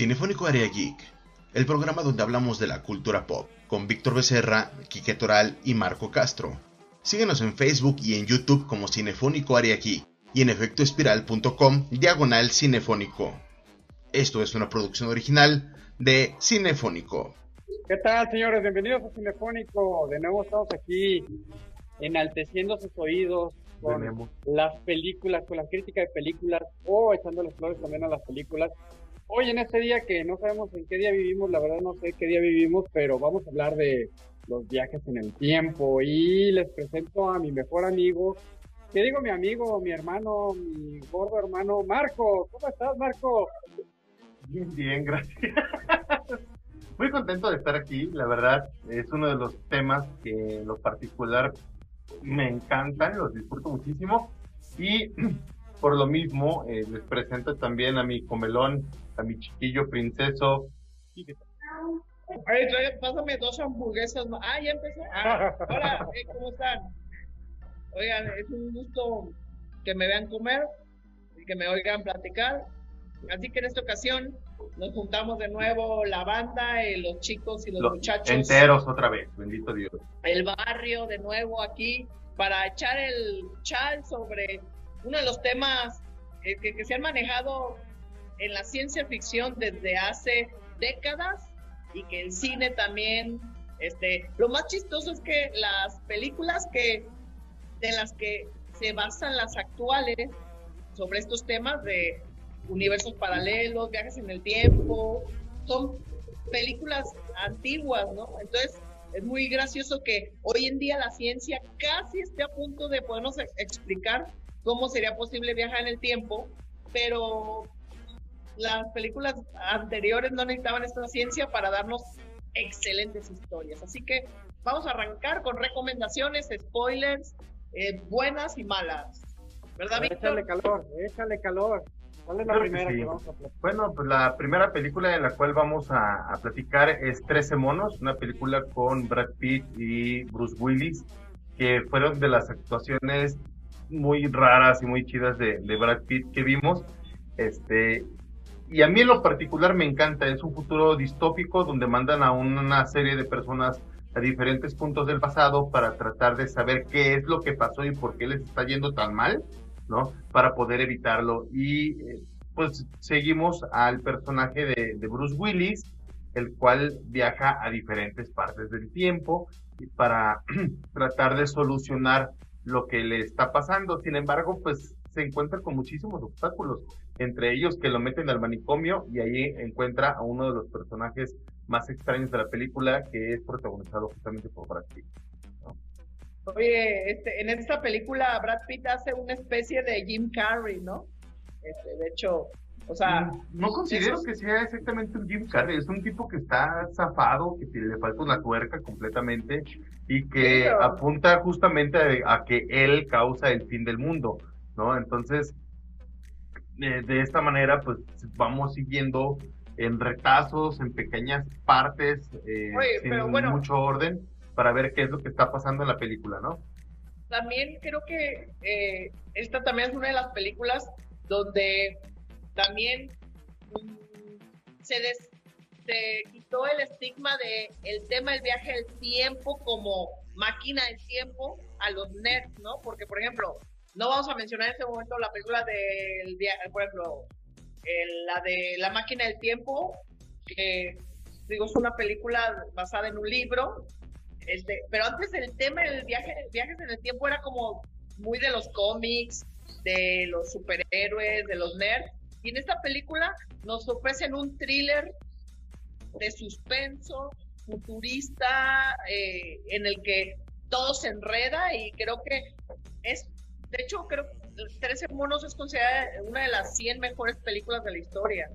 Cinefónico Area Geek, el programa donde hablamos de la cultura pop, con Víctor Becerra, Quique Toral y Marco Castro. Síguenos en Facebook y en YouTube como Cinefónico Area Geek y en efectoespiral.com diagonal cinefónico. Esto es una producción original de Cinefónico. ¿Qué tal, señores? Bienvenidos a Cinefónico. De nuevo estamos aquí enalteciendo sus oídos con las películas, con la crítica de películas o echándoles flores también a las películas. Hoy en este día que no sabemos en qué día vivimos, la verdad no sé qué día vivimos, pero vamos a hablar de los viajes en el tiempo y les presento a mi mejor amigo, ¿qué digo mi amigo, mi hermano, mi gordo hermano, Marco? ¿Cómo estás, Marco? Bien, bien, gracias. Muy contento de estar aquí, la verdad, es uno de los temas que en lo particular me encantan, los disfruto muchísimo y por lo mismo eh, les presento también a mi comelón a mi chiquillo princeso. Oye, pásame dos hamburguesas Ah, ya empezó. Ah, hola, eh, ¿cómo están? Oigan, es un gusto que me vean comer y que me oigan platicar. Así que en esta ocasión nos juntamos de nuevo la banda, eh, los chicos y los, muchachos. Enteros otra vez, bendito Dios. El barrio de nuevo aquí para echar el chal sobre uno de los temas que, que se han manejado en la ciencia ficción desde hace décadas y que el cine también, este, lo más chistoso es que las películas que de las que se basan las actuales sobre estos temas de universos paralelos, viajes en el tiempo, son películas antiguas, ¿no? Entonces, es muy gracioso que hoy en día la ciencia casi esté a punto de podernos explicar cómo sería posible viajar en el tiempo, pero las películas anteriores no necesitaban esta ciencia para darnos excelentes historias. Así que vamos a arrancar con recomendaciones, spoilers, eh, buenas y malas. ¿Verdad, Víctor? Échale calor, échale calor. ¿Cuál es la primera que, vamos a platicar? Bueno, pues la primera película de la cual vamos a, platicar es Trece monos, una película con Brad Pitt y Bruce Willis, que fueron de las actuaciones muy raras y muy chidas de, de Brad Pitt que vimos. Este, y a mí en lo particular me encanta, es un futuro distópico donde mandan a una serie de personas a diferentes puntos del pasado para tratar de saber qué es lo que pasó y por qué les está yendo tan mal, ¿no? Para poder evitarlo. Y eh, pues seguimos al personaje de, de Bruce Willis, el cual viaja a diferentes partes del tiempo para tratar de solucionar lo que le está pasando. Sin embargo, pues se encuentra con muchísimos obstáculos, entre ellos que lo meten al manicomio y ahí encuentra a uno de los personajes más extraños de la película que es protagonizado justamente por Brad Pitt. Oye, este, en esta película Brad Pitt hace una especie de Jim Carrey, ¿no? Este, de hecho, o sea... Mm, no, considero que sea exactamente un Jim Carrey, es un tipo que está zafado, que le falta una tuerca completamente y que apunta justamente a que él causa el fin del mundo ¿no? Entonces, de esta manera, pues vamos siguiendo en retazos, en pequeñas partes, eh, sin mucho orden, para ver qué es lo que está pasando en la película, ¿no? También creo que eh, esta también es una de las películas donde también mm, se, se quitó el estigma de el tema del viaje del tiempo como máquina del tiempo a los nerds, ¿no? Porque, por ejemplo, no vamos a mencionar en este momento la película del por ejemplo, la de La máquina del tiempo, que digo, es una película basada en un libro. Este, pero antes el tema del viaje, viajes en el tiempo era como muy de los cómics, de los superhéroes, de los nerds. Y en esta película nos ofrecen un thriller de suspenso, futurista, eh, en el que todo se enreda y creo que es de hecho, creo que 13 monos es considerada una de las 100 mejores películas de la historia.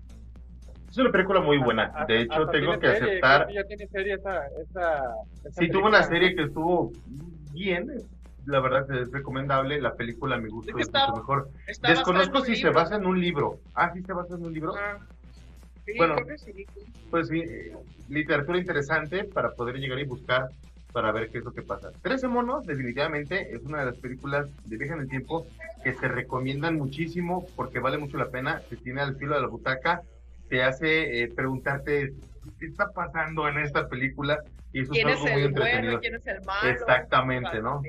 Es una película muy buena. Ah, de hecho, tengo que aceptar. Ya tiene serie esa, esa, sí, tuvo una serie que estuvo bien. La verdad es recomendable. La película me gustó es mucho mejor. Desconozco si se basa en un libro. Ah, sí se basa en un libro. Ah, bueno, pues sí, literatura interesante para poder llegar y buscar para ver qué es lo que pasa. Trece monos definitivamente es una de las películas de viaje en el tiempo que se recomiendan muchísimo porque vale mucho la pena, se tiene al filo de la butaca te hace eh, preguntarte qué está pasando en esta película y eso ¿Quién es algo es muy el entretenido. bueno? ¿Quién es el malo? Exactamente, ¿no?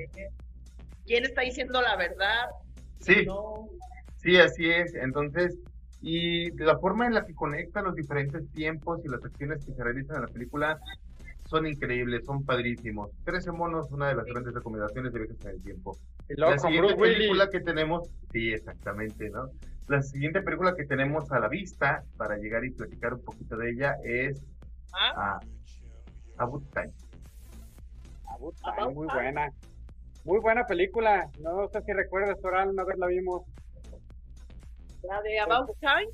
¿Quién está diciendo la verdad? Sí, No. sí, así es. Entonces, y la forma en la que conecta los diferentes tiempos y las acciones que se realizan en la película son increíbles, son padrísimos. Trece monos, una de las grandes recomendaciones de Viajes en el Tiempo. La siguiente Bruce película que tenemos, sí, exactamente, ¿no? La siguiente película que tenemos a la vista para llegar y platicar un poquito de ella es ¿Ah? a About Time. About Time, muy buena. Muy buena película. No sé si recuerdas, Toral, una vez la vimos. La de About Time.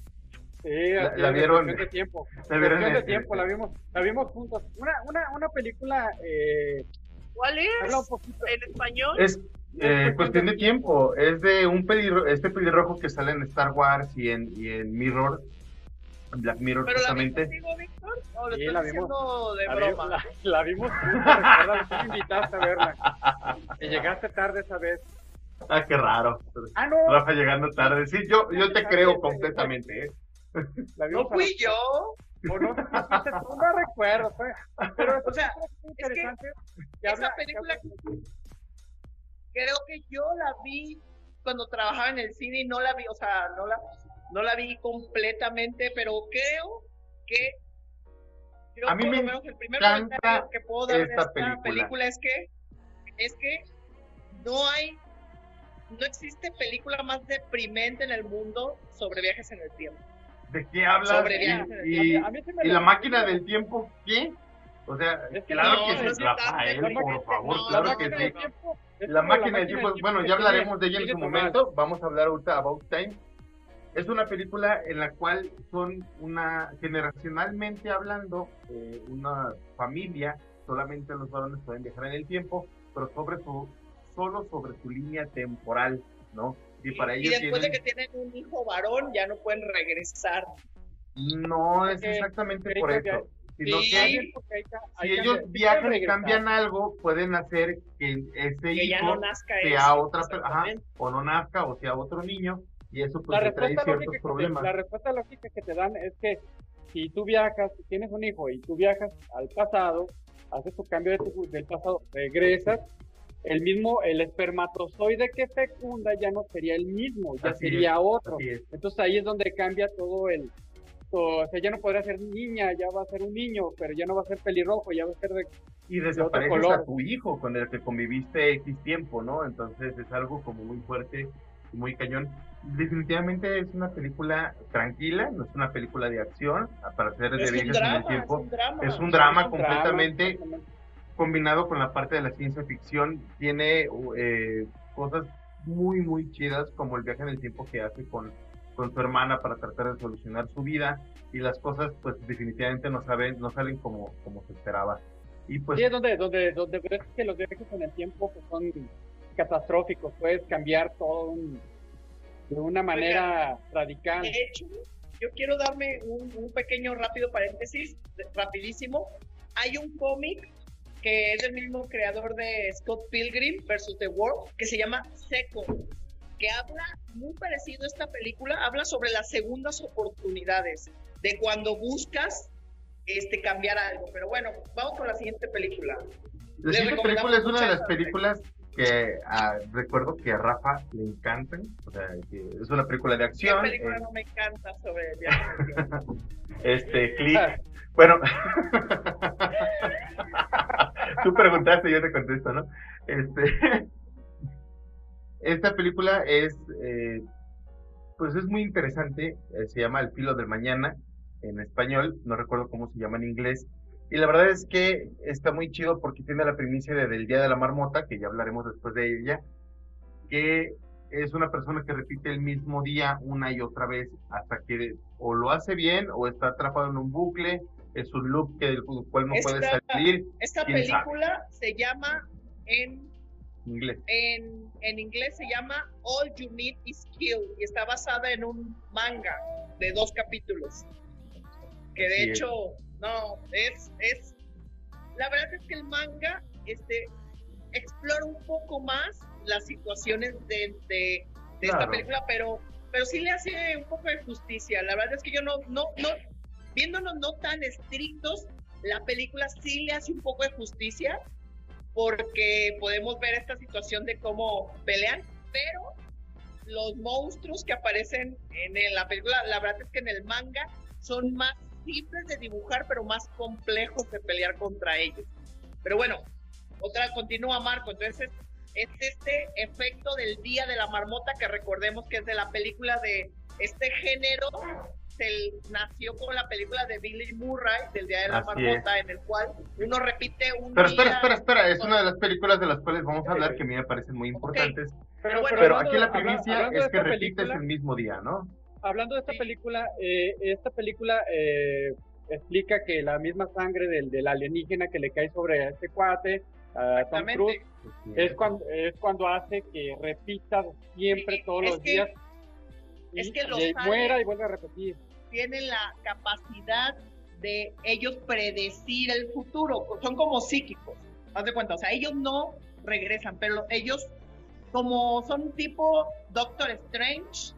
Sí, La- vieron- cuestión de tiempo. la vieron de tiempo, la vimos, la vimos juntos. Una, una, una película, eh, ¿Cuál un es? poquito. ¿En español? Es eh, cuestión de tiempo, es de un pelirro, este pelirrojo que sale en Star Wars y en, y en Mirror, Black Mirror ¿Pero la justamente. contigo, Víctor? ¿O lo Sí, la vimos. de La, vi- broma? la- la vimos tú me invitaste a verla. Y llegaste tarde esa vez. Ah, qué raro. Ah, no, Rafa llegando tarde. Sí, yo, yo te creo completamente, ¿eh? la vimos No la- fui yo. o no, no, no recuerdo, fue- pero O sea, es interesante. que esa habla- película creo que yo la vi cuando trabajaba en el cine y no la vi, o sea, no la, no la vi completamente, pero creo que yo A mí por lo menos el primer comentario que puedo dar de esta película. película. es que es que no hay no existe película más deprimente en el mundo sobre viajes en el tiempo. ¿De qué hablas? Sobre Y- viajes en el y, tiempo. Sí y la- máquina del tiempo, ¿qué? O sea, Es que claro no, que es Rafael, por máquina- favor, no, claro la que sí. tiempo La máquina del tiempo, bueno, que ya hablaremos de ella en su momento. Vamos a hablar ahorita About Time. Es una película en la cual son una, generacionalmente hablando, eh, una familia, solamente los varones pueden viajar en el tiempo, pero sobre su, solo sobre su línea temporal, ¿no? Y para y ellos después tienen, de que tienen un hijo varón ya no pueden regresar. no es Porque- exactamente por eso, sino Sí. que Hay hay si ellos viajan y cambian algo, pueden hacer que ese que hijo no nazca sea otra persona, o no nazca, o sea otro niño, y eso La pues le trae respuesta, ciertos lógica que te, problemas. la respuesta lógica que te dan es que si tú viajas, si tienes un hijo y tú viajas al pasado, haces tu cambio de tu- del pasado, regresas, el mismo, el espermatozoide que fecunda ya no sería el mismo, ya Así sería otro. Entonces ahí es donde cambia todo el... o sea, ya no podrá ser niña, ya va a ser un niño, pero ya no va a ser pelirrojo, ya va a ser de... Y otro desapareces color. a tu hijo con el que conviviste X tiempo, ¿no? Entonces es algo como muy fuerte muy cañón. Definitivamente es una película tranquila, no es una película de acción, para hacer de viajes en el es tiempo. un drama. Es un drama es un completamente combinado con la parte de la ciencia ficción. Tiene eh, cosas muy, muy chidas, como el viaje en el tiempo que hace con, con su hermana para tratar de solucionar su vida. Y las cosas, pues, definitivamente no, saben, no salen como, como se esperaba. Y pues, Sí, es donde, donde, donde ves que los viajes en el tiempo pues, son catastróficos, puedes cambiar todo un- de una manera radical. De hecho, yo quiero darme un, un pequeño rápido paréntesis, rapidísimo. Hay un cómic que es del mismo creador de Scott Pilgrim versus The World, que se llama Second, que habla muy parecido a esta película, habla sobre las segundas oportunidades, de cuando buscas este cambiar algo. Pero bueno, vamos con la siguiente película. La siguiente película es una de las películas que ah, recuerdo que a Rafa le encantan. O sea, que es una película de ¿Qué acción. película eh, no me encanta sobre el viaje este, click. Bueno, tú preguntaste, yo te contesto, ¿no? Este, esta película es, eh, pues es muy interesante. eh, se llama El filo del mañana en español. No recuerdo cómo se llama en inglés. Y la verdad es que está muy chido porque tiene la primicia de, del Día de la Marmota, que ya hablaremos después de ella, que es una persona que repite el mismo día una y otra vez hasta que o lo hace bien o está atrapado en un bucle, es un loop que del cual no puede Esta- salir Esta ¿Quién sabe? película se llama en inglés. en, en inglés se llama All You Need Is Kill y está basada en un manga de dos capítulos. Que de Así es. No, es, es, la verdad es que el manga este, explora un poco más las situaciones de, de, de esta película, pero, pero sí le hace un poco de justicia. La verdad es que yo no, no, no, viéndonos no tan estrictos, la película sí le hace un poco de justicia porque podemos ver esta situación de cómo pelean, pero los monstruos que aparecen en la película, la verdad es que en el manga son más simples de dibujar, pero más complejos de pelear contra ellos. Pero bueno, otra continúa Marco, entonces es este efecto del Día de la Marmota que recordemos que es de la película de este género se nació con la película de Billy Murray del Día de la Marmota en el cual uno repite un Pero espera, espera, espera, es una de las películas de las cuales vamos a hablar que a mí me parecen muy importantes. Pero, bueno, pero aquí la primicia es que repites el mismo día, ¿no? Hablando de esta película, eh, esta película eh, explica que la misma sangre del, del alienígena que le cae sobre este cuate, a Tom Cruise, es cuando, es cuando hace que repita siempre todos los días. es que los muera y vuelve a repetir. Tienen la capacidad de ellos predecir el futuro, son como psíquicos, haz de cuenta, o sea, ellos no regresan, pero ellos como son tipo Doctor Strange,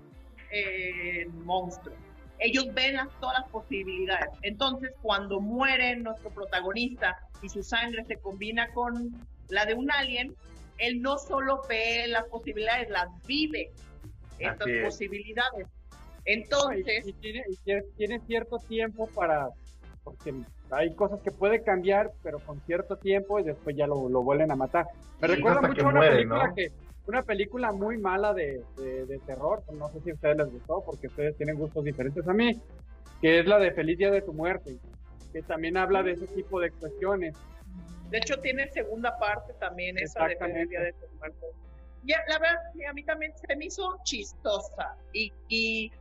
eh, monstruo. Ellos ven todas las posibilidades. Entonces, cuando muere nuestro protagonista y su sangre se combina con la de un alien, él no solo ve las posibilidades, las vive estas posibilidades. Entonces... Y, tiene, cierto tiempo para... Porque hay cosas que puede cambiar, pero con cierto tiempo y después ya lo, vuelven a matar. Me recuerda mucho a una película que una película muy mala de, terror, no sé si a ustedes les gustó, porque ustedes tienen gustos diferentes a mí, que es la de Feliz Día de tu Muerte, que también habla de ese tipo de cuestiones. De hecho, tiene segunda parte también, esa de Feliz Día de tu Muerte ya, la verdad, a mí también se me hizo chistosa y, y,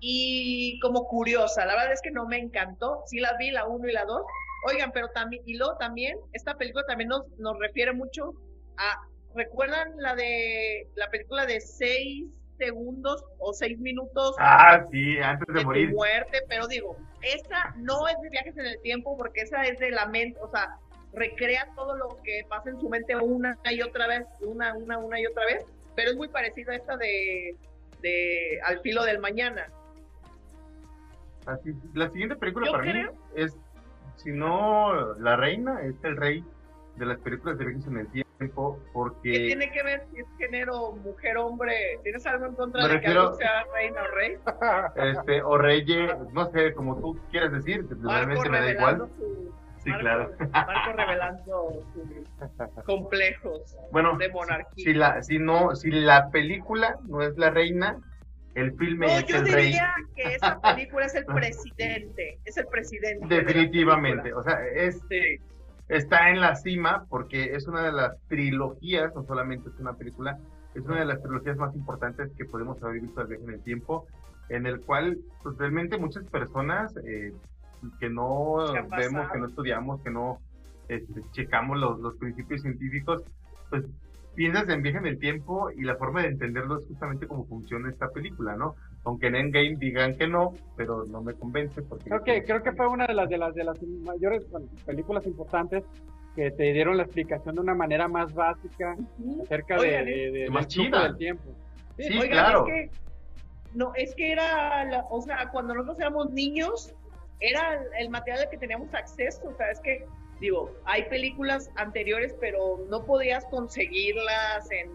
y, como curiosa. La verdad es que no me encantó. Sí la vi, la 1 y la 2. Oigan, pero también, y luego también, esta película también nos, nos refiere mucho a, ¿recuerdan la de, la película de 6 segundos o 6 minutos? Ah, sí, antes de, morir. muerte, pero digo, esa no es de viajes en el tiempo porque esa es de la mente, o sea, recrea todo lo que pasa en su mente una y otra vez, una, una, una y otra vez, pero es muy parecida a esta de, de Al filo del mañana. Así, la siguiente película para mí es, si no La Reina, es el rey de las películas de viajes en el tiempo, porque... ¿Qué tiene que ver si es género mujer-hombre? ¿Tienes algo en contra de que algo sea reina o rey? Este, o rey, no sé, como tú quieres decir, realmente me da igual. Sí, claro. Marco revelando sus complejos de monarquía. Si la, si no, si la película no es la reina, el filme no, yo diría que esa película es el presidente, es el presidente. Definitivamente, o sea, es, está en la cima porque es una de las trilogías, no solamente es una película, es una de las trilogías más importantes que podemos haber visto al viaje en el tiempo, en el cual pues, realmente muchas personas eh, que no vemos, que no estudiamos, que no este, checamos los, los principios científicos, pues piensas en viaje en el tiempo y la forma de entenderlo es justamente cómo funciona esta película, ¿no? Aunque en Endgame digan que no, pero no me convence porque... Creo que, creo que fue una de las, de las, de las mayores películas importantes que te dieron la explicación de una manera más básica acerca de, de, de más del tiempo. Sí, claro. Es que, no, es que era, o sea, cuando nosotros éramos niños, era el material al que teníamos acceso, o sea, es que, digo, hay películas anteriores, pero no podías conseguirlas en,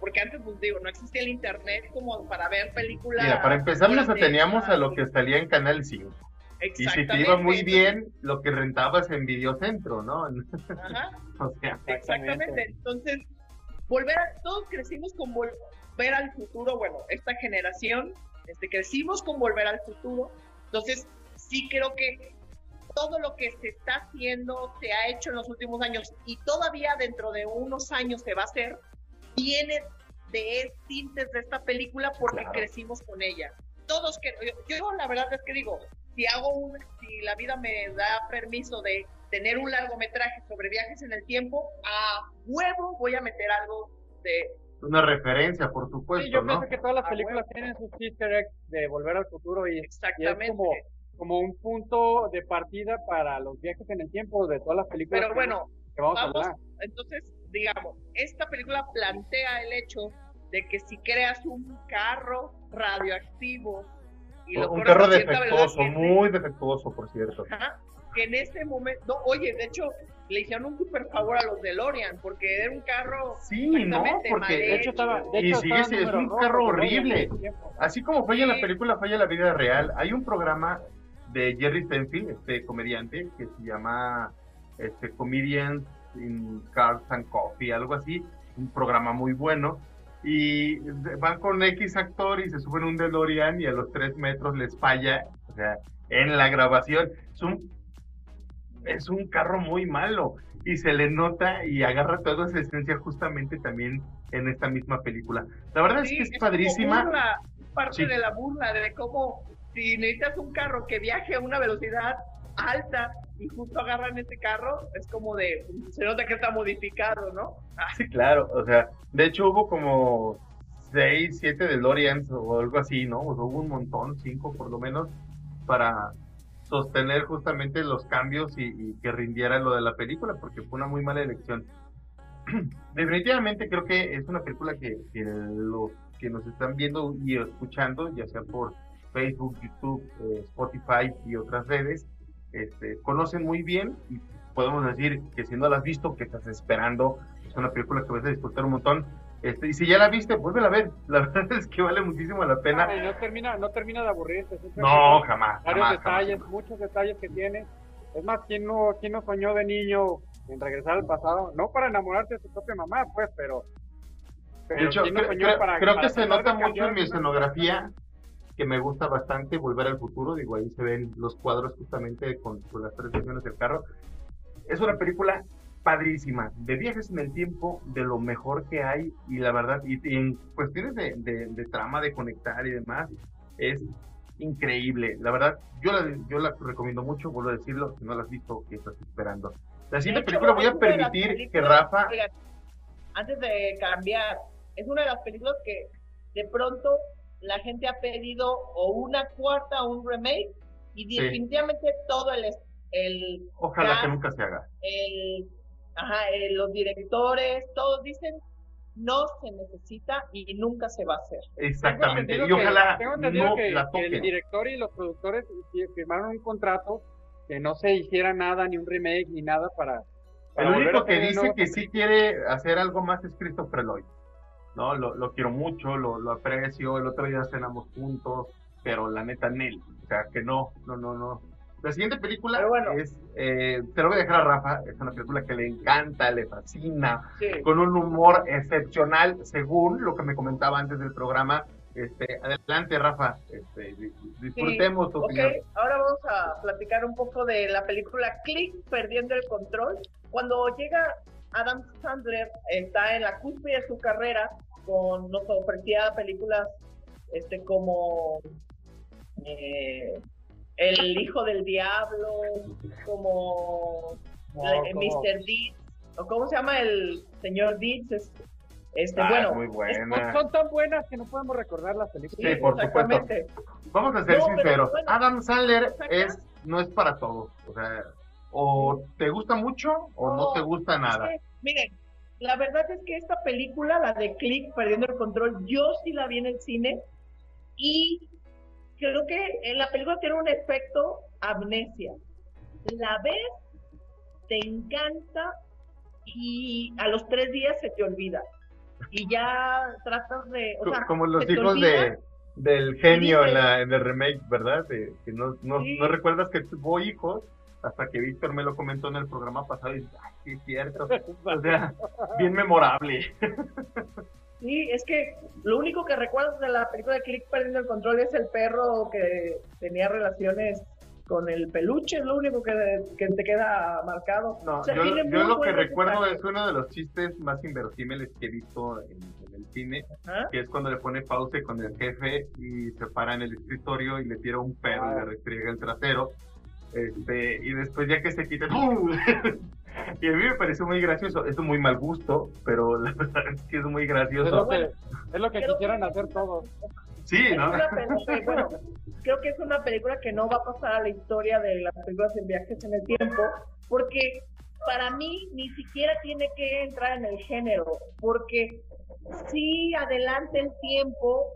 porque antes, pues digo, no existía el internet como para ver películas. Mira, para empezar nos ateníamos a lo que salía en Canal 5. Y si te iba muy bien, lo que rentabas en Videocentro, ¿no? Ajá. o sea, exactamente. Entonces, volver a, todos crecimos con volver al futuro, bueno, esta generación, este, crecimos con volver al futuro. Entonces, sí creo que todo lo que se está haciendo, se ha hecho en los últimos años y todavía dentro de unos años se va a hacer, viene de tintes de esta película porque crecimos con ella. Todos que yo, la verdad es que digo, si hago un, si la vida me da permiso de tener un largometraje sobre viajes en el tiempo, a huevo voy a meter algo de una referencia, por supuesto. Sí, yo pienso que todas las películas tienen sus easter eggs de volver al futuro y, Exactamente. es como como un punto de partida para los viajes en el tiempo de todas las películas Pero bueno, que vamos, a hablar. Entonces, digamos, esta película plantea el hecho de que si creas un carro radioactivo y lo un carro defectuoso, velocidad, muy defectuoso, por cierto. Ajá, que en este momento, oye, de hecho, le hicieron un super favor a los DeLorean, porque era un carro Sí, no, porque De hecho, estaba. De Y hecho, sí, estaba sí, es un rojo, carro no horrible. Así como falla en la película, falla en la vida real. Hay un programa de Jerry Seinfeld, este comediante, que se llama este, Comedians in Cars and Coffee, algo así. Un programa muy bueno. Y van con X actor y se suben un DeLorean y a los tres metros les falla. O sea, en la grabación. Es un, es un carro muy malo. Y se le nota y agarra toda esa esencia justamente también en esta misma película. La verdad Sí, es que es como padrísima. burla, parte Sí. de la burla de cómo si necesitas un carro que viaje a una velocidad alta y justo agarran ese carro, es como de, se nota que está modificado, ¿no? Sí, claro, o sea, de hecho hubo como seis, siete DeLoreans o algo así, ¿no? O sea, hubo un montón, cinco por lo menos, para sostener justamente los cambios y, y que rindiera lo de la película, porque fue una muy mala elección. Definitivamente creo que es una película que, que los que nos están viendo y escuchando, ya sea por Facebook, YouTube, eh, Spotify y otras redes, este, conocen muy bien y podemos decir que si no la has visto, que estás esperando, es una película que vas a disfrutar un montón. Este, y si ya la viste, vuélvela a ver. La verdad es que vale muchísimo la pena. Ay, no termina, no termina de aburrirse. siempre No, jamás, Varios jamás, jamás. detalles, muchos detalles que tiene. Es más, ¿quién no, ¿quién no soñó de niño en regresar al pasado? No para enamorarse de su propia mamá, pues, pero. pero De hecho, ¿quién no creo, para- creo para que se nota mucho en mi escenografía, que me gusta bastante, Volver al Futuro. Digo, ahí se ven los cuadros justamente con, con las tres versiones del carro. Es una película padrísima, de viajes en el tiempo, de lo mejor que hay, y la verdad, y, y en cuestiones de, de- de trama, de conectar y demás, es increíble. La verdad, yo la, yo la recomiendo mucho, vuelvo a decirlo, si no la has visto, que estás esperando? La siguiente hecho, película voy a permitir que Rafa... antes de cambiar, es una de las películas que de pronto la gente ha pedido o una cuarta o un remake y Sí. definitivamente todo el, es- el Ojalá que nunca se haga. el, ajá, el- los directores, todos dicen no se necesita y nunca se va a hacer. Exactamente. Y entendido que- ojalá tengo entendido no que, la que el director y los productores fi- firmaron un contrato que no se hiciera nada, ni un remake, ni nada para. para El único a que dice que sí quiere hacer algo más es Christopher Lloyd. ¿No? Lo, lo quiero mucho, lo, lo aprecio. El otro día cenamos juntos, pero la neta, Nel. O sea, que no, no, no, no. La siguiente película bueno. es, eh, te lo voy a dejar a Rafa, es una película que le encanta, le fascina, Sí. con un humor excepcional, según lo que me comentaba antes del programa. Este, adelante, Rafa, este, di- disfrutemos tu Ok, opinión. ahora vamos a platicar un poco de la película Click, Perdiendo el Control. Cuando llega Adam Sandler, está en la cúspide de su carrera, con, nos ofrecía películas este, como eh, El Hijo del Diablo, como No, eh, Mr. Deeds, o cómo se llama el señor Deeds. Es- este, Ah, bueno, muy Son, tan buenas que no podemos recordar las películas. Sí, por supuesto. Vamos a ser No, pero sinceros. bueno, Adam Sandler es no es para todos. O sea, o te gusta mucho o no, No, te gusta nada. Es que, miren, la verdad es que esta película, la de Click, Perdiendo el Control, yo sí la vi en el cine y creo que en la película tiene un efecto amnesia. La ves, te encanta y a los tres días se te olvida. Y ya tratas de... O sea, Como los hijos de del genio en, la, en el remake, ¿verdad? De- que no, no, Sí. no recuerdas que tuvo hijos hasta que Víctor me lo comentó en el programa pasado y dices, ay, sí es cierto. O sea, bien memorable. Sí, es que lo único que recuerdas de la película de Click perdiendo el control es el perro que tenía relaciones con el peluche, es lo único que, que te queda marcado. No, O sea, yo, lo que recuerdo es uno de los chistes más inverosímiles que he visto en, en el cine, ¿Ah? que es cuando le pone pausa con el jefe y se para en el escritorio y le tira un perro y le restriega el trasero. Este, y después ya que se quita, ¡pum! y a mí me pareció muy gracioso. Es muy mal gusto, pero la verdad es que es muy Es lo gracioso. que, es lo que que- hacer todos. Sí, Es ¿no? una película, bueno, creo que es una película que no va a pasar a la historia de las películas en viajes en el tiempo, porque para mí ni siquiera tiene que entrar en el género, porque sí adelanta el tiempo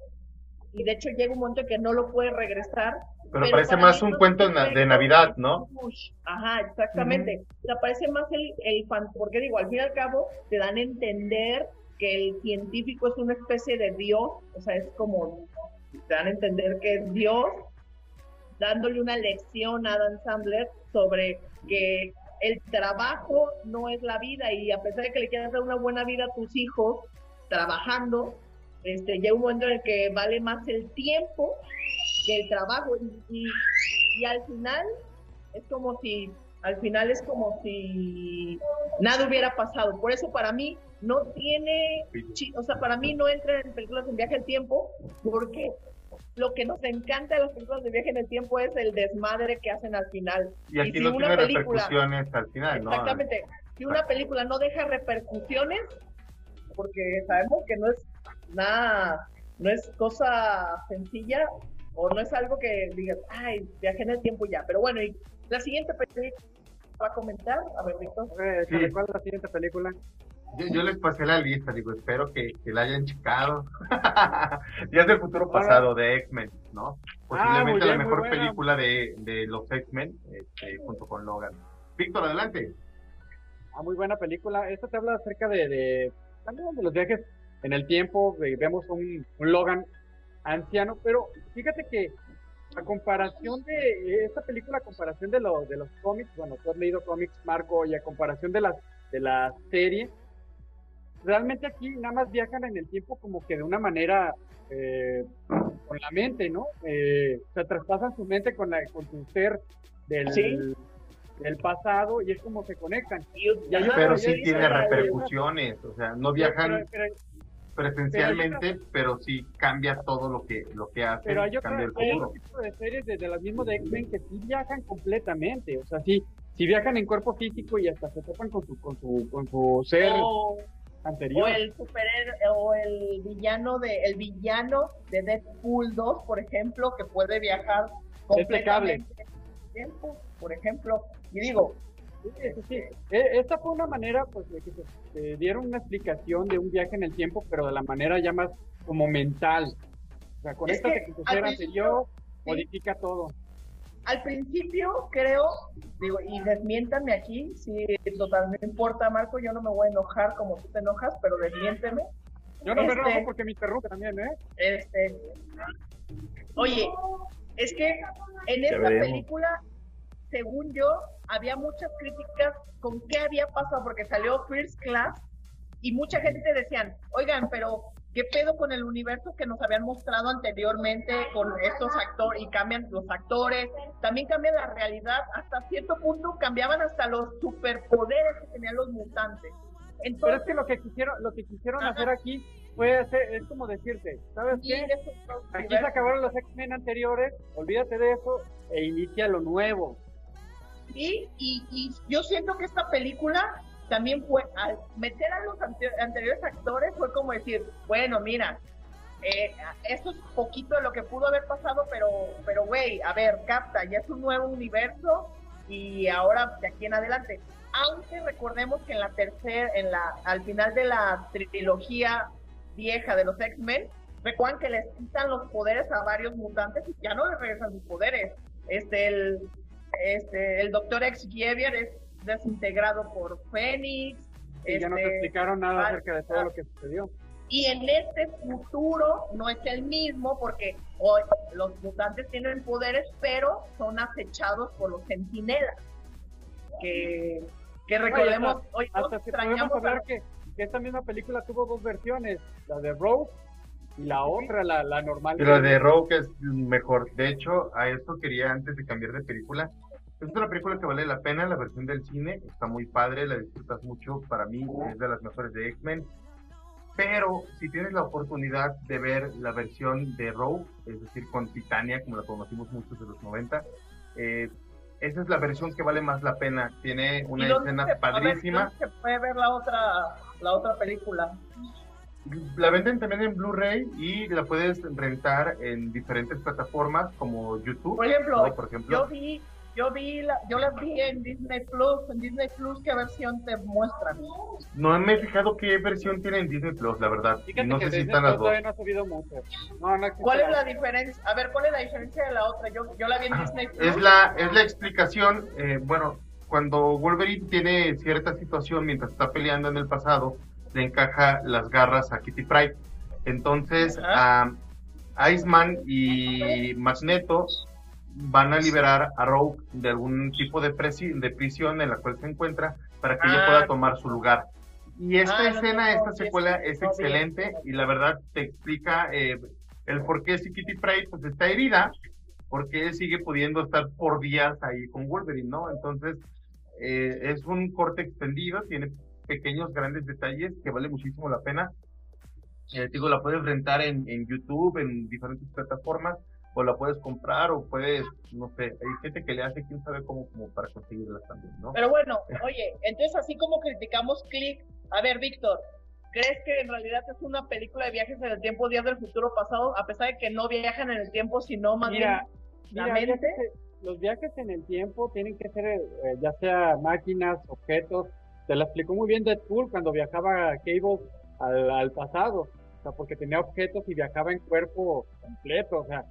y de hecho llega un momento en que no lo puede regresar. Pero, parece más un cuento de Navidad, ¿no? Ajá, exactamente. O sea, parece más el, el fan, porque digo, al fin y al cabo te dan a entender que el científico es una especie de Dios, o sea, es como, te dan a entender que es Dios, dándole una lección a Adam Sandler sobre que el trabajo no es la vida y a pesar de que le quieras dar una buena vida a tus hijos trabajando, este, llega un momento en el que vale más el tiempo que el trabajo y, y, al final es como si al final es como si nada hubiera pasado. Por eso para mí no tiene, o sea, para mí no entra en películas en viaje al tiempo porque lo que nos encanta de las películas de viaje en el tiempo es el desmadre que hacen al final. Y aquí no tiene repercusiones al final, ¿no? Exactamente. Si una película no deja repercusiones, porque sabemos que no es nada, no es cosa sencilla o no es algo que digas, ay, viaje en el tiempo ya. Pero bueno, y la siguiente película va a comentar, a ver, Víctor. ¿Cuál es la siguiente película? Yo, les pasé la lista, digo, espero que, la hayan checado. ya es del futuro pasado de X-Men, ¿no? Posiblemente ah, la mejor película de, de los X-Men, este, junto con Logan. Víctor, adelante. Ah, muy buena película. Esta te habla acerca de, de, de los viajes en el tiempo. Vemos un, un Logan anciano, pero fíjate que a comparación de esta película, a comparación de, lo, de los cómics, bueno, tú has leído cómics, Marco, y a comparación de las de la serie, realmente aquí nada más viajan en el tiempo como que de una manera eh, con la mente, ¿no? Eh, o sea, traspasan su mente con, la, con su ser del, del pasado y es como se conectan. pero sí tiene repercusiones, o sea, no viajan presencialmente, pero, sí cambia todo lo que lo que hace, pero hay cambia el futuro. Hay tipo de series desde las mismas de X-Men que sí viajan completamente, o sea, sí, sí viajan en cuerpo físico y hasta se topan con su, con su, con su ser. O el superhéroe, o el villano de, el villano de Deadpool 2, por ejemplo, que puede viajar completamente tiempo, por ejemplo. Y digo, e, esta fue una manera, pues, de que se, dieron una explicación de un viaje en el tiempo, pero de la manera ya más como mental. O sea, con esta que, anterior, modifica todo al principio creo, digo, y desmiéntame aquí, si total, no importa, Marco, yo no me voy a enojar como tú te enojas, pero desmiénteme. Yo no me enojo este, porque me interrumpe también, ¿eh? Este, oye, es que en esta película, según yo, había muchas críticas con qué había pasado, porque salió First Class y mucha gente decían, oigan, pero ¿Qué pedo con el universo que nos habían mostrado anteriormente con estos actores y cambian los actores? También cambia la realidad. Hasta cierto punto cambiaban hasta los superpoderes que tenían los mutantes. Entonces, Pero es que lo que quisieron, lo que quisieron hacer aquí fue hacer, es como decirte, ¿sabes qué? Aquí se acabaron los X-Men anteriores, olvídate de eso e inicia lo nuevo. Sí, y, y yo siento que esta película también fue, al meter a los anteriores actores, fue como decir, bueno, mira, eh, esto es poquito de lo que pudo haber pasado, pero, pero, güey, a ver, capta, ya es un nuevo universo y ahora de aquí en adelante. Aunque recordemos que en la tercera, en la, al final de la trilogía vieja de los X-Men, recuerdan que les quitan los poderes a varios mutantes y ya no les regresan sus poderes. Este, el, este, el doctor Xavier es desintegrado por Fénix. Y ya no te este, explicaron nada acerca de todo lo que sucedió. Y en este futuro no es el mismo porque hoy los mutantes tienen poderes, pero son acechados por los centinelas. Que, que recordemos, hoy hasta podemos hablar que, que, esta misma película tuvo dos versiones, la de Rogue la otra, la, la normal. la de Rogue es mejor. De hecho, a esto quería antes de cambiar de película es una película que vale la pena, la versión del cine está muy padre, la disfrutas mucho, para mí es de las mejores de X-Men. Pero si tienes la oportunidad de ver la versión de Rogue, es decir, con Titania, como la conocimos muchos de los 90, eh, esa es la versión que vale más la pena. Tiene una escena padrísima. Se puede ver la otra, la otra película. La venden también en Blu-ray y la puedes rentar en diferentes plataformas como YouTube. Por ejemplo, Por ejemplo yo vi Yo vi, la, yo las vi en Disney Plus. En Disney Plus, ¿qué versión te muestran? No me he fijado qué versión tiene en Disney Plus, la verdad. no sé si están las dos. No ha subido mucho. No, no ¿Cuál es la diferencia? A ver, ¿cuál es la diferencia de la otra? Yo, yo la vi en ah, Disney Plus. Es la, es la explicación, eh, bueno, cuando Wolverine tiene cierta situación mientras está peleando en el pasado, le encaja las garras a Kitty Pryde. Entonces, a Iceman y Magneto van a liberar a Rogue de algún tipo de, de prisión en la cual se encuentra para que ella pueda ah. tomar su lugar. Y esta ah, escena, esta secuela es excelente y la verdad te explica eh, el por qué si Kitty Pryde pues, está herida, porque sigue pudiendo estar por días ahí con Wolverine, ¿no? Entonces, eh, es un corte extendido, tiene pequeños, grandes detalles que vale muchísimo la pena. Eh, digo, la puedes rentar en, en YouTube, en diferentes plataformas o la puedes comprar o puedes, no sé, hay gente que le hace quién sabe cómo como para conseguirlas también, ¿no? Pero bueno, oye, entonces así como criticamos Click, a ver, Víctor, ¿crees que en realidad es una película de viajes en el tiempo, días del futuro pasado, a pesar de que no viajan en el tiempo, sino más bien la mente? los viajes en el tiempo tienen que ser eh, ya sea máquinas, objetos, te lo explicó muy bien Deadpool cuando viajaba Cable al, al pasado, o sea, porque tenía objetos y viajaba en cuerpo completo, o sea,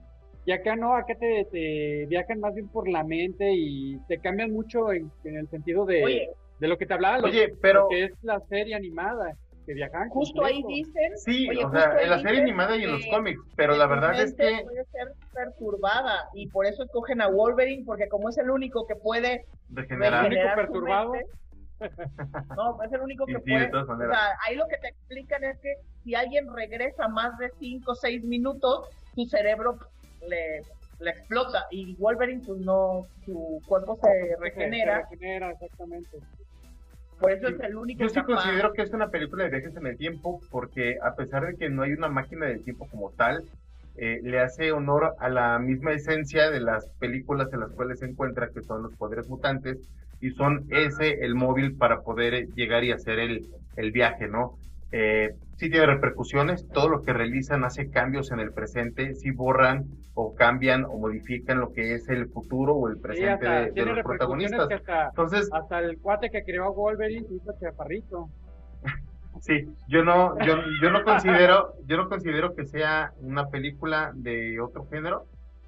y acá no, acá te, viajan más bien por la mente y te cambian mucho en, el sentido de, de lo que te hablaba, oye, pero, que es la serie animada, que viajan. Justo ahí dicen. Sí, o sea, en la serie animada y en los cómics, pero la verdad es que. Puede ser perturbada y por eso escogen a Wolverine, porque como es el único que puede. Regenerar. El único perturbado. No, es el único que puede. O sea, ahí lo que te explican es que si alguien regresa más de 5 o 6 minutos, su cerebro le, explota y Wolverine pues no, su cuerpo se regenera. Se regenera, exactamente. Por eso es el único. Yo sí considero que es una película de viajes en el tiempo, porque a pesar de que no hay una máquina del tiempo como tal, eh, le hace honor a la misma esencia de las películas en las cuales se encuentra, que son los poderes mutantes, y son ese el móvil para poder llegar y hacer el, el viaje, ¿no? Eh, sí tiene repercusiones, todo lo que realizan hace cambios en el presente, sí borran o cambian o modifican lo que es el futuro o el presente de, los protagonistas. Hasta, Entonces, hasta el cuate que creó Wolverine hizo chaparrito. sí, yo no, yo, yo no considero, yo no considero que sea una película de otro género.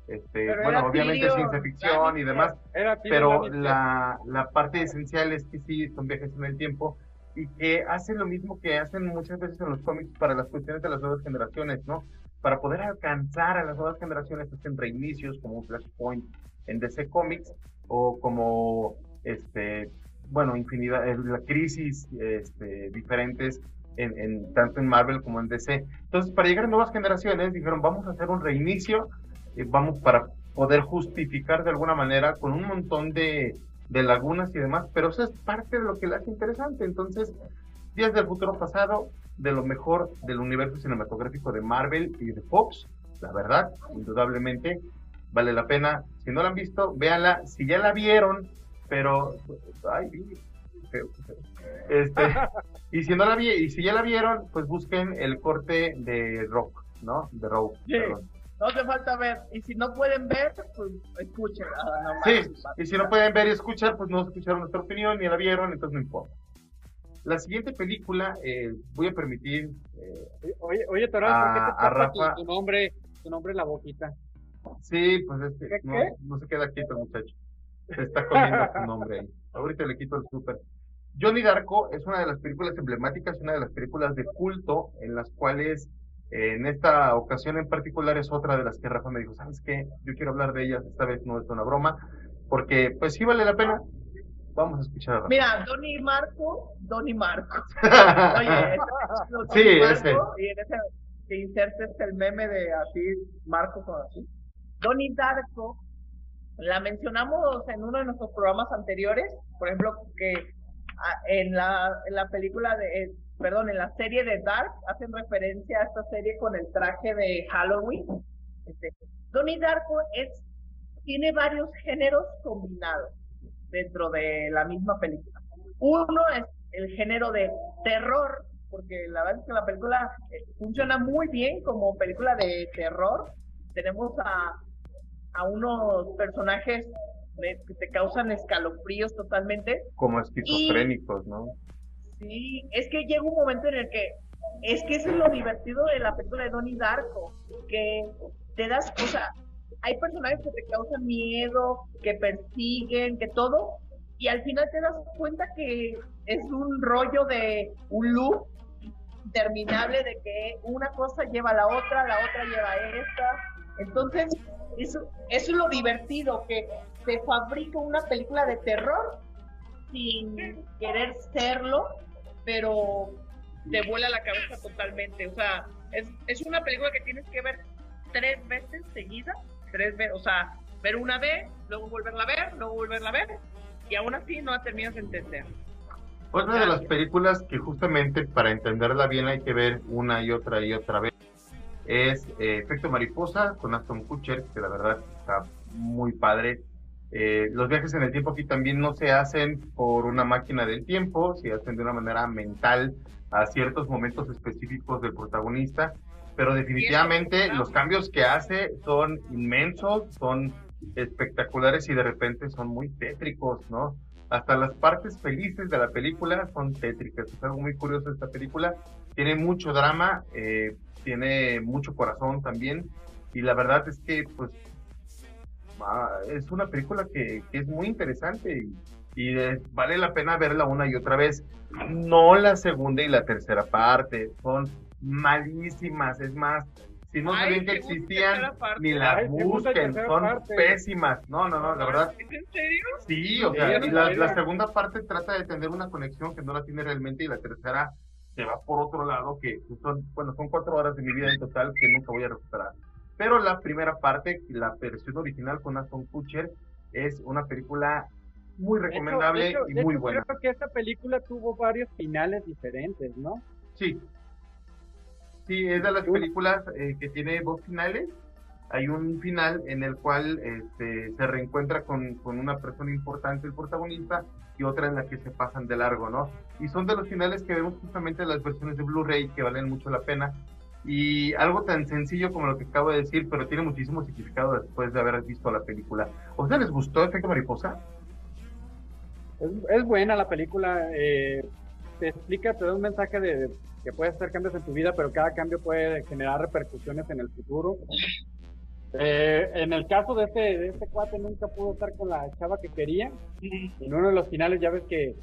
Este, bueno, obviamente es ciencia ficción y demás, pero la, la parte esencial es que sí son viajes en el tiempo y que hacen lo mismo que hacen muchas veces en los cómics para las cuestiones de las nuevas generaciones, ¿no? Para poder alcanzar a las nuevas generaciones hacen reinicios como un Flashpoint en DC Comics o como, este, bueno, infinidad, eh, la crisis este, diferentes en, en, tanto en Marvel como en DC. Entonces, para llegar a nuevas generaciones, dijeron, vamos a hacer un reinicio, eh, vamos para poder justificar de alguna manera con un montón de de lagunas y demás, pero eso es parte de lo que le hace interesante. Entonces, Días del Futuro Pasado, de lo mejor del universo cinematográfico de Marvel y de Fox, la verdad, indudablemente, vale la pena. Si no la han visto, véanla. Si ya la vieron, pero, ay, Este, y si no la vi, y si ya la vieron, pues busquen el corte de Rock, ¿no? De Rock. No hace falta ver. Y si no pueden ver, pues escuchen. sí, y si no pueden ver y escuchar, pues no escucharon nuestra opinión ni la vieron, entonces no importa. La siguiente película, eh, voy a permitir. Eh, oye, oye, Toral, ¿por qué te Rafa... tu, nombre, tu nombre en la boquita? Sí, pues es que no, no, se queda quieto el muchacho. Se está comiendo su nombre ahí. Ahorita le quito el súper. Johnny Darko es una de las películas emblemáticas, una de las películas de culto en las cuales en esta ocasión en particular es otra de las que Rafa me dijo, ¿sabes qué? Yo quiero hablar de ellas, esta vez no es una broma, porque pues sí vale la pena. Vamos a escuchar a Rafa. Mira, Donny Marco, Donny Marco. Oye, sí, ese. Y en ese que insertes el meme de así, Marco con así. Donnie Darko, la mencionamos en uno de nuestros programas anteriores, por ejemplo, que ah, en la, en la película de perdón, en la serie de Dark hacen referencia a esta serie con el traje de Halloween. Este, Donnie Darko es, tiene varios géneros combinados dentro de la misma película. Uno es el género de terror, porque la verdad es que la película eh, funciona muy bien como película de terror. Tenemos a, a unos personajes que te causan escalofríos totalmente. Como esquizofrénicos, ¿no? Sí, es que llega un momento en el que es que eso es lo divertido de la película de Donnie Darko, que te das, o sea, hay personajes que te causan miedo, que persiguen, que todo, y al final te das cuenta que es un rollo de un loop interminable de que una cosa lleva a la otra, la otra lleva esta. Entonces, eso, eso es lo divertido, que se fabrica una película de terror sin querer serlo, pero te vuela la cabeza totalmente. O sea, es, es una película que tienes que ver tres veces seguidas, tres veces, o sea, ver una vez, luego volverla a ver, luego volverla a ver, y aún así no la terminas de entender. Otra de las películas que justamente para entenderla bien hay que ver una y otra y otra vez es eh, Efecto Mariposa con Aston Kutcher, que la verdad está muy padre. Eh, los viajes en el tiempo aquí también no se hacen por una máquina del tiempo, se hacen de una manera mental a ciertos momentos específicos del protagonista, pero definitivamente los cambios que hace son inmensos, son espectaculares y de repente son muy tétricos, ¿no? Hasta las partes felices de la película son tétricas. Es algo muy curioso esta película. Tiene mucho drama, eh, tiene mucho corazón también. Y la verdad es que, pues, es una película que, es muy interesante y, vale la pena verla una y otra vez. No la segunda y la tercera parte, son malísimas. Es más, si no sabían que existían, ni las busquen, son pésimas. No, no, no, la verdad. en serio? Sí, o sea, y la, la, segunda parte trata de tener una conexión que no la tiene realmente y la tercera se va por otro lado, que son, bueno, son cuatro horas de mi vida en total que nunca voy a recuperar. Pero la primera parte, la versión original con Aston Kutcher, es una película muy recomendable y muy buena. Creo que esta película tuvo varios finales diferentes, ¿no? Sí, Sí, es de las películas eh, que tiene dos finales. Hay un final en el cual este, se reencuentra con, con, una persona importante, el protagonista, y otra en la que se pasan de largo, ¿no? Y son de los finales que vemos justamente en las versiones de Blu-ray que valen mucho la pena. Y algo tan sencillo como lo que acabo de decir, pero tiene muchísimo significado después de haber visto la película. ¿O sea, les gustó Efecto Mariposa? Es, es buena la película. Eh, te explica, te da un mensaje de, que puedes hacer cambios en tu vida, pero cada cambio puede generar repercusiones en el futuro. Eh, en el caso de este, de este cuate nunca pudo estar con la chava que quería. En uno de los finales ya ves que,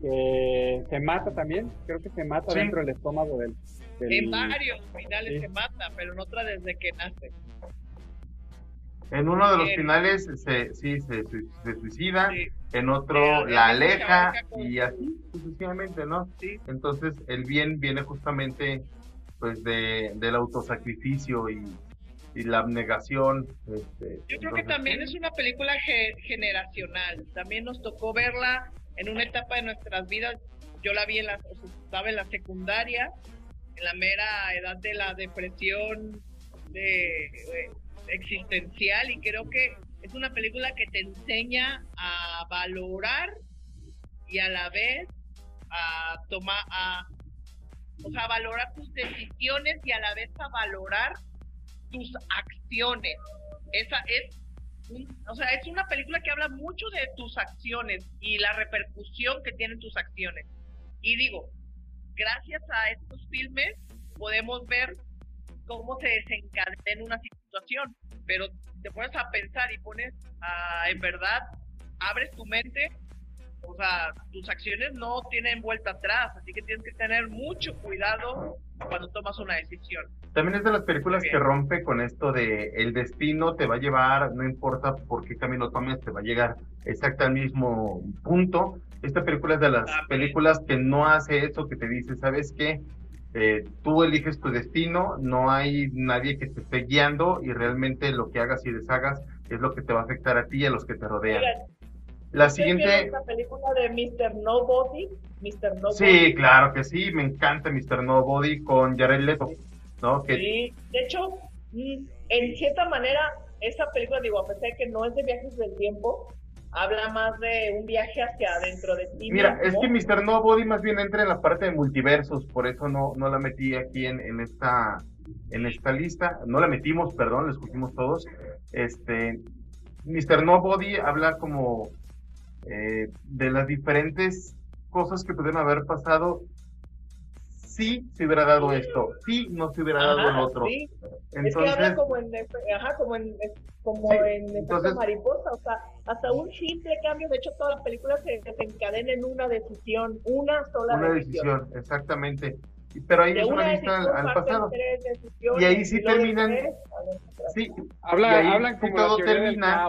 se mata también, creo que se mata dentro del estómago del... en varios finales se mata, pero en otra desde que nace. En uno de los finales se, sí, se, suicida, en otro la aleja y así sucesivamente, ¿no? Entonces el bien viene justamente pues de, del autosacrificio y, la abnegación. Este, Yo creo que también es una película generacional, también nos tocó verla en una etapa de nuestras vidas, yo la vi en la, estaba en la secundaria, en la mera edad de la depresión, de existencial y creo que es una película que te enseña a valorar y a la vez a tomar, a, o sea, valorar tus decisiones y a la vez a valorar tus acciones. Esa es, o sea, es una película que habla mucho de tus acciones y la repercusión que tienen tus acciones. Y digo, gracias a estos filmes podemos ver cómo se desencadena una situación, pero te pones a pensar y pones a, en verdad, abres tu mente, o sea, tus acciones no tienen vuelta atrás, así que tienes que tener mucho cuidado cuando tomas una decisión. También es de las películas que rompe con esto de el destino te va a llevar, no importa por qué camino tomes, te va a llegar exacto al mismo punto. Esta película es de las películas que no hace eso, que te dice, ¿sabes qué? Eh, tú eliges tu destino, no hay nadie que te esté guiando y realmente lo que hagas y deshagas es lo que te va a afectar a ti y a los que te rodean. la siguiente... ¿La película de Mr. Nobody? Mr. Nobody? Sí, claro que sí, me encanta Mr. Nobody con Jared Leto, ¿no? Que... Sí, de hecho, mm, en cierta manera, esa película, digo, a pesar de que no es de viajes del tiempo, habla más de un viaje hacia adentro de ti. Mira, es que Mr. Nobody más bien entra en la parte de multiversos, por eso no, no la metí aquí en, en esta en esta lista, no la metimos, perdón, la escogimos todos. Este, Mr. Nobody habla como eh, de las diferentes cosas que pudieron haber pasado si se hubiera dado esto, si no se hubiera dado el otro. Entonces, es que habla como en, ajá, como en, como en entonces, mariposa, o sea, hasta un simple cambio, de hecho todas las películas se desencadenan en una decisión, una sola una decisión. exactamente. Pero ahí es una vista al, pasado. Y ahí sí terminan. sí, Habla, y ahí como todo termina.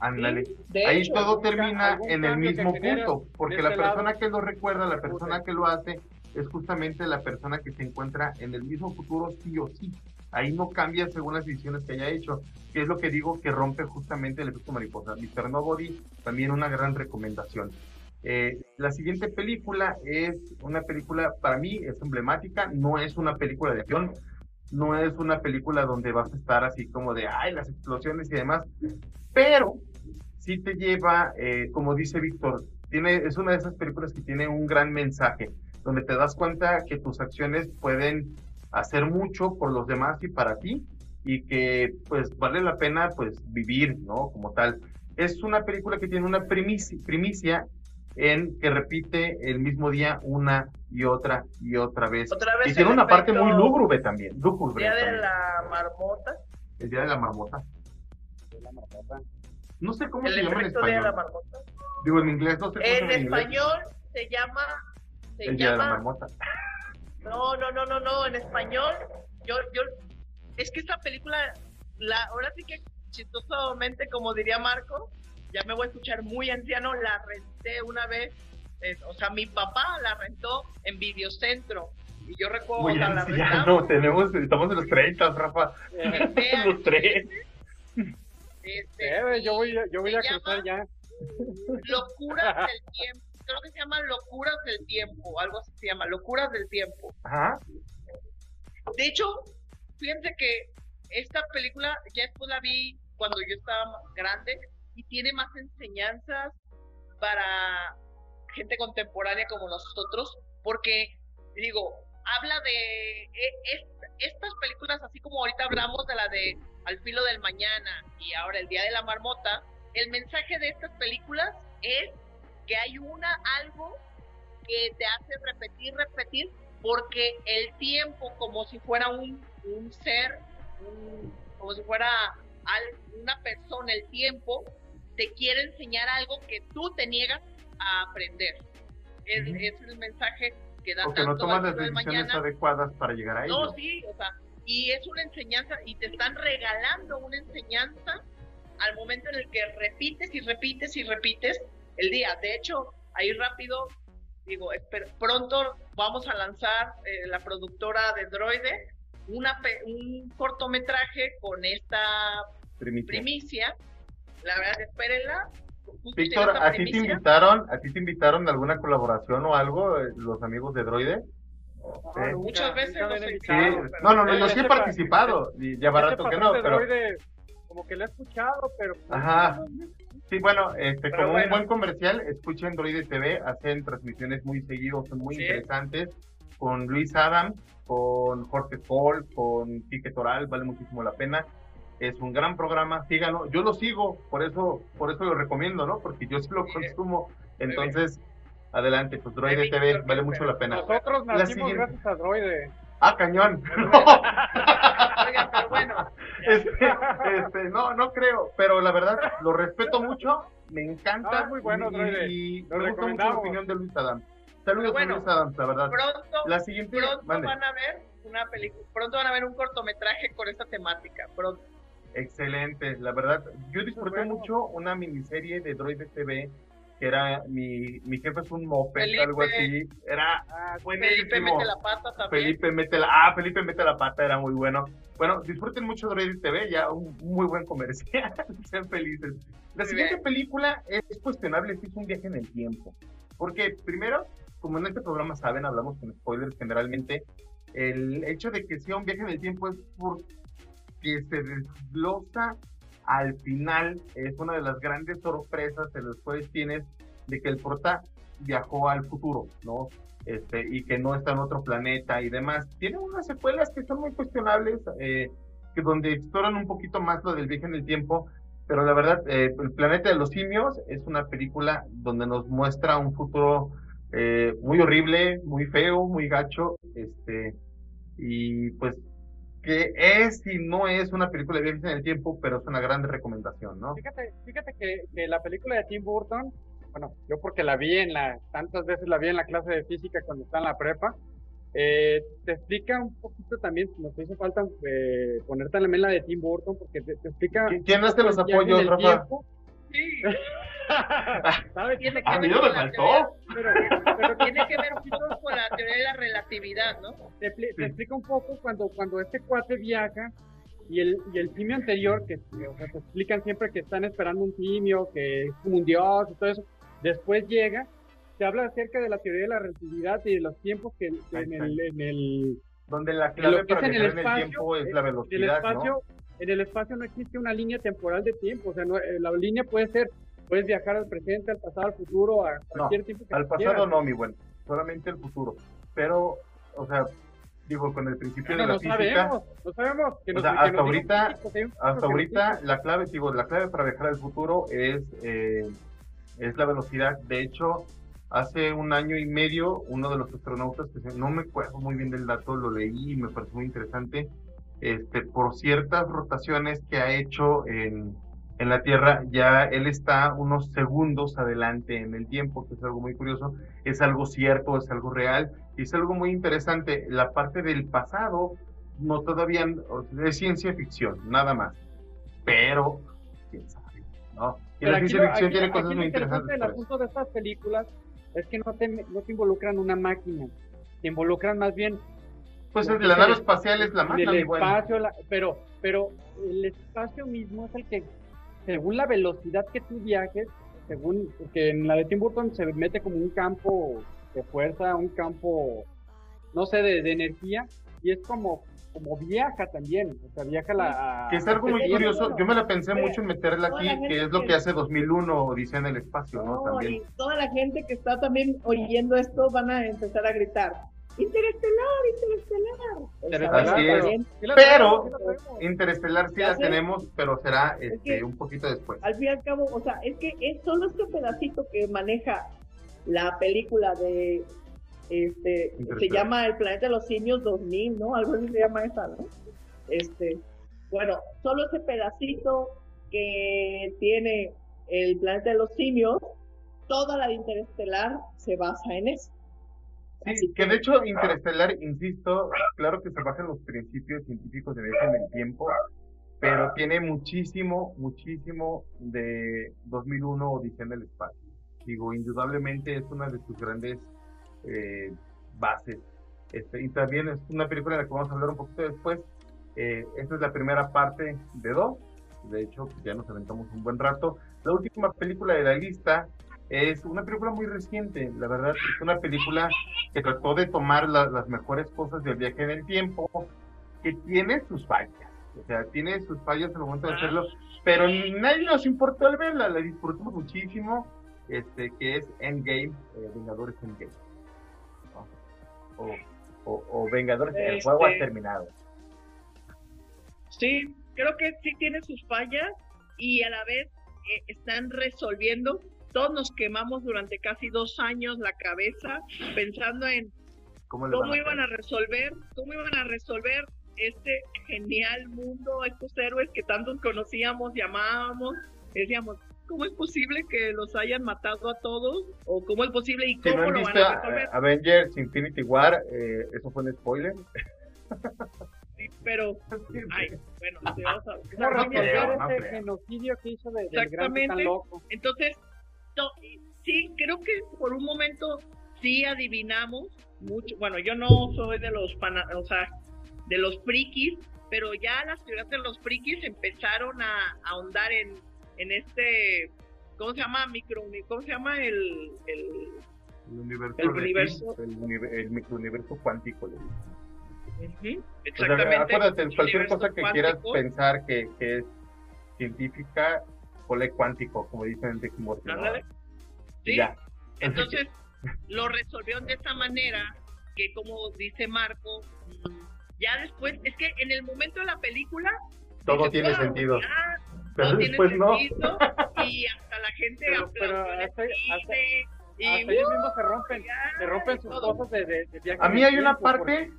Ándale. ahí todo termina en el mismo punto, porque la este persona que lo recuerda, la persona que lo hace, es justamente la persona que se encuentra en el mismo futuro sí o sí. Ahí no cambia según las decisiones que haya hecho, que es lo que digo que rompe justamente el efecto mariposa. Mr. Nobody, también una gran recomendación. Eh, la siguiente película es una película, para mí, es emblemática, no es una película de acción, no es una película donde vas a estar así como de, ay, las explosiones y demás, pero sí te lleva, eh, como dice Víctor, tiene, es una de esas películas que tiene un gran mensaje, donde te das cuenta que tus acciones pueden hacer mucho por los demás y para ti, y que pues vale la pena pues vivir, ¿no? Como tal. Es una película que tiene una primicia, primicia en que repite el mismo día una y otra y otra vez. y tiene una parte muy lúgubre también. Lúgubre el día de la marmota. El día de la marmota. No sé cómo se llama en español. Día de la marmota. Digo en inglés, no sé cómo En, en español se llama. Se el día de la marmota. No, no, no, no, no. En español, yo, yo. Es que esta película, la, ahora sí que chistosamente, como diría Marco, ya me voy a escuchar muy anciano, la renté una vez, o sea, mi papá la rentó en Videocentro. Y yo recuerdo muy la no, tenemos, estamos en los 30, Rafa. los tres. Este, eh, yo voy, yo voy a cruzar ya. Locuras del tiempo. Creo que se llama Locuras del tiempo, algo así se llama, Locuras del tiempo. Ajá. De hecho, fíjense que esta película ya después la vi cuando yo estaba grande y tiene más enseñanzas para gente contemporánea como nosotros, porque digo, habla de e, estas películas, así como ahorita hablamos de la de Al filo del mañana y ahora El día de la marmota, el mensaje de estas películas es que hay una algo que te hace repetir, repetir, porque el tiempo como si fuera un, un ser, como si fuera una persona, el tiempo te quiere enseñar algo que tú te niegas a aprender. Es, el mensaje que da Porque no tomas las decisiones adecuadas para llegar a ello. No, sí, o sea, y es una enseñanza y te están regalando una enseñanza al momento en el que repites y repites y repites el día. De hecho, ahí rápido, digo, pronto vamos a lanzar eh, la productora de Droide una, un cortometraje con esta primicia la verdad, espérenla. Víctor, ¿a ti te invitaron, a ti te invitaron a alguna colaboración o algo eh, los amigos de Droide? muchas veces sí. No, no, no, yo sí he participado y ya va rato que no, pero como que lo he escuchado, pero Ajá. Sí, bueno, este como un buen comercial, escuchen Droide TV, hacen transmisiones muy seguidos, son muy interesantes con Luis Adam, con Jorge Paul, con Quique Toral, vale muchísimo la pena es un gran programa, síganlo. Yo lo sigo, por eso, por eso lo recomiendo, ¿no? Porque yo sí lo consumo. Entonces, adelante, pues Droide TV, vale mucho la pena. Nosotros nacimos gracias a Droide. Ah, cañón. bueno. Este, este, no, no creo, pero la verdad, lo respeto mucho, me encanta. Ah, muy bueno, Droide. Y, me gusta mucho la opinión de Luis Adam. Saludos a Luis Adam, la verdad. Pronto, la siguiente, pronto van a ver una película, pronto van a ver un cortometraje con esta temática, pronto. Excelente, la verdad, yo disfruté mucho una miniserie de Droid TV que era mi, mi jefe es un moped, algo así, era ah, Felipe mete la pata también. Felipe mete la, ah, Felipe mete la pata, era muy bueno. Bueno, disfruten mucho Droid TV, ya un muy buen comercial, sean felices. La siguiente película es cuestionable si es un viaje en el tiempo, porque primero, como en este programa saben, hablamos con spoilers generalmente, el hecho de que sea un viaje en el tiempo es por que se desglosa al final, es una de las grandes sorpresas de los cuales tienes de que el prota viajó al futuro, ¿no? Este, y que no está en otro planeta y demás. Tiene unas secuelas que son muy cuestionables, eh, que donde exploran un poquito más lo del viaje en el tiempo, pero la verdad, eh, El planeta de los simios es una película donde nos muestra un futuro eh, muy horrible, muy feo, muy gacho, este, y pues que es y no es una película de viajes en el tiempo, pero es una gran recomendación, ¿no? Fíjate, fíjate que, que, la película de Tim Burton, bueno, yo porque la vi en la, tantas veces la vi en la clase de física cuando estaba en la prepa, eh, te explica un poquito también, nos hizo falta eh, ponerte también la de Tim Burton, porque te, explica... ¿Quién hace los apoyos, Rafa? Sí. ¿Sabes? Tiene que a mí no me faltó. Pero, pero, tiene que ver mucho con la teoría de la relatividad, ¿no? Te, te, explica un poco cuando, cuando este cuate viaja y el, y el simio anterior, que o sea, te explican siempre que están esperando un simio, que es como un dios y todo eso, después llega se habla acerca de la teoría de la relatividad y de los tiempos que en el, en el donde la clave para en el, espacio, el tiempo es la velocidad, en el espacio, ¿no? En el espacio no existe una línea temporal de tiempo, o sea, no, eh, la línea puede ser, puedes viajar al presente, al pasado, al futuro, a cualquier tiempo que Al pasado no, mi buen, solamente el futuro. Pero, o sea, digo, con el principio de la física. Sabemos, no sabemos. Que o sea, hasta ahorita, hasta ahorita la clave, digo, la clave para viajar al futuro es, eh, es la velocidad. De hecho, Hace un año y medio, uno de los astronautas, que no me acuerdo muy bien del dato, lo leí y me pareció muy interesante, este, por ciertas rotaciones que ha hecho en, en la Tierra, ya él está unos segundos adelante en el tiempo, que es algo muy curioso, es algo cierto, es algo real, y es algo muy interesante. La parte del pasado, no todavía, es ciencia ficción, nada más, pero, quién sabe, ¿no? Y la ciencia ficción tiene cosas muy interesantes. El asunto de estas películas es que no te, no te involucran una máquina, te involucran más bien... Pues el de la nave espacial es la máquina. El espacio, pero, pero el espacio mismo es el que, según la velocidad que tú viajes, según, porque en la de Tim Burton se mete como un campo de fuerza, un campo, no sé, de, de energía, y es como como viaja también, o sea, viaja la... Que es algo muy curioso, yo me la pensé mucho en meterla aquí, que es lo que hace 2001 Odisea en el espacio, ¿no? También. Y toda la gente que está también oyendo esto van a empezar a gritar, Interestelar, Interestelar. Así es. Pero Interestelar sí la tenemos, pero será este, un poquito después. Al fin y al cabo, o sea, es que es solo este pedacito que maneja la película de este, se llama El Planeta de los Simios 2000, ¿no? Algo así se llama esa, ¿no? Este, bueno, solo ese pedacito que tiene el Planeta de los Simios, toda la de Interestelar se basa en eso. Sí, que de hecho Interestelar, insisto, claro que se basa en los principios científicos de viaje en el tiempo, pero tiene muchísimo, muchísimo de 2001 Odisea en el espacio. Digo, indudablemente es una de sus grandes eh, bases. Este, y también es una película de la que vamos a hablar un poquito después. Eh, esta es la primera parte de dos. De hecho, ya nos aventamos un buen rato. La última película de la lista es una película muy reciente, la verdad. Es una película que trató de tomar las mejores cosas del viaje en el tiempo, que tiene sus fallas. O sea, tiene sus fallas el momento de hacerlo, pero nadie nos importó al verla, la disfrutamos muchísimo, este, que es Endgame, eh, Vengadores Endgame o, o, Vengadores, el juego ha este, terminado. Sí, creo que sí tiene sus fallas y a la vez eh, están resolviendo. Todos nos quemamos durante casi dos años la cabeza pensando en cómo, iban a resolver, cómo iban a resolver este genial mundo, estos héroes que tantos conocíamos, llamábamos, decíamos, ¿cómo es posible que los hayan matado a todos? ¿O cómo es posible y cómo lo van a resolver? Avengers Infinity War, eh, eso fue un spoiler. Sí, pero, ay, bueno, te vas a... ¿Cómo resolver ese genocidio que hizo de, Exactamente. Tan loco? Entonces, sí, creo que por un momento sí adivinamos mucho. Bueno, yo no soy de los, o sea, de los frikis, pero ya las teorías de los frikis empezaron a ahondar en en este, ¿cómo se llama? Micro, ¿cómo se llama el, el, universo? El universo, el, microuniverso cuántico. exactamente. acuérdate, cualquier cosa que quieras pensar que, que es científica, ponle cuántico, como dicen en Rick Morty. Sí, ya. entonces lo resolvieron de esta manera que como dice Marco, mm, ya después, es que en el momento de la película... Todo tiene sentido pero después no. y hasta la gente pero, pero hasta, y ellos mismos se rompen, se rompen sus cosas de, de, viaje. A mí hay una parte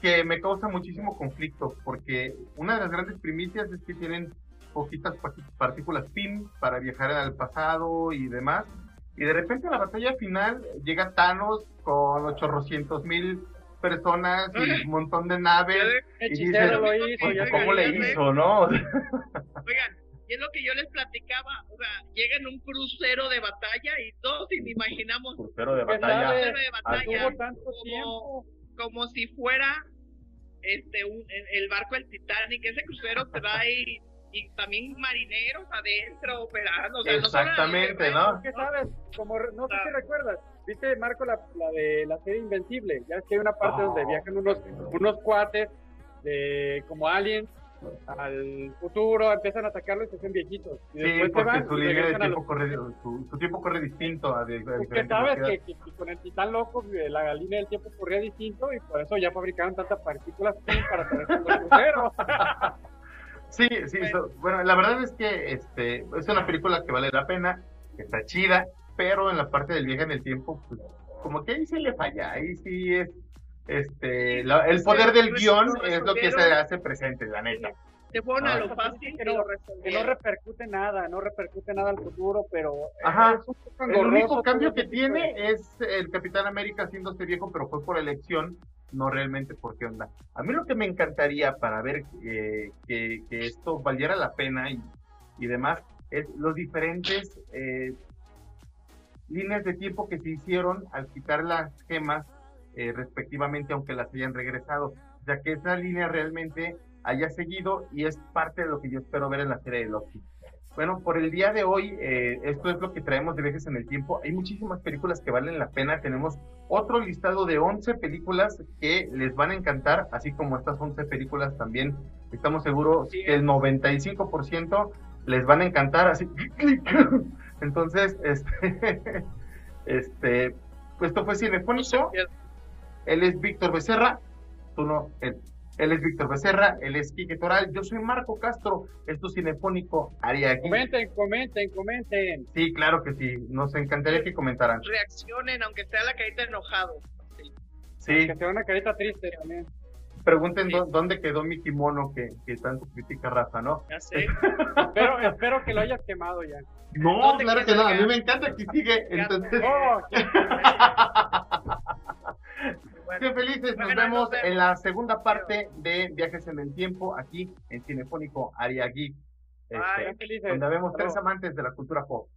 que me causa muchísimo conflicto, porque una de las grandes primicias es que tienen poquitas partículas PIM para viajar al pasado y demás. Y de repente a la batalla final llega Thanos con 800 mil personas y un montón de naves. Y dices, ¿cómo le hizo, no? Oigan, y es lo que yo les platicaba, o sea, llega en un crucero de batalla y todos imaginamos crucero de batalla, crucero de batalla como, como si fuera este un, el barco del Titanic, ese crucero trae y también marineros adentro operando. Exactamente, ¿no? ¿Qué sabes? Como, no sé si recuerdas, viste, Marco, la, la, de la serie Invencible. Ya es que hay una parte donde viajan unos, unos cuates de, como aliens al futuro, empiezan a atacarlo y se hacen viejitos. Y sí, porque su línea de tiempo corre, su, tiempo corre distinto a, de, Porque sabes que, que, con el titán loco la línea del tiempo corría distinto y por eso ya fabricaron tantas partículas para traer crucero. Sí, sí, bueno, la verdad es que este es una película que vale la pena, que está chida, pero en la parte del viaje en el tiempo, pues, como que ahí se le falla, ahí sí es, este, el poder del guion es lo que se hace presente, la neta. Se fueron a lo fácil que no, que no repercute nada, no repercute nada al futuro, pero Ajá. el único cambio que tiene es el Capitán América haciéndose viejo, pero fue por elección no realmente por qué onda. A mí lo que me encantaría para ver eh, que, esto valiera la pena y, demás es los diferentes eh, líneas de tiempo que se hicieron al quitar las gemas eh, respectivamente, aunque las hayan regresado. O sea, que esa línea realmente haya seguido y es parte de lo que yo espero ver en la serie de Loki. Bueno, por el día de hoy, eh, esto es lo que traemos de viajes en el tiempo. Hay muchísimas películas que valen la pena. Tenemos otro listado de 11 películas que les van a encantar, así como estas 11 películas también. Estamos seguros que el 95% les van a encantar, así. Entonces, este, este, pues esto fue Cinefónico. Él es Víctor Becerra, tú no, él. Él es Víctor Becerra, él es Quique Toral, yo soy Marco Castro, esto es Cinefónico Ariagui. Comenten, comenten, comenten. Sí, claro que sí, nos encantaría que comentaran. Reaccionen, aunque sea la carita enojado. Sí. Aunque sea una carita triste también. Pregunten dónde quedó mi kimono que, que tanto critica Rafa, ¿no? Ya sé. espero, espero que lo hayas quemado ya. No, claro que no, a mí me encanta que sigue. Entonces... Oh, Qué felices, nos vemos en la segunda parte de Viajes en el Tiempo, aquí en Cinefónico Ariagui, este, donde vemos tres amantes de la cultura pop.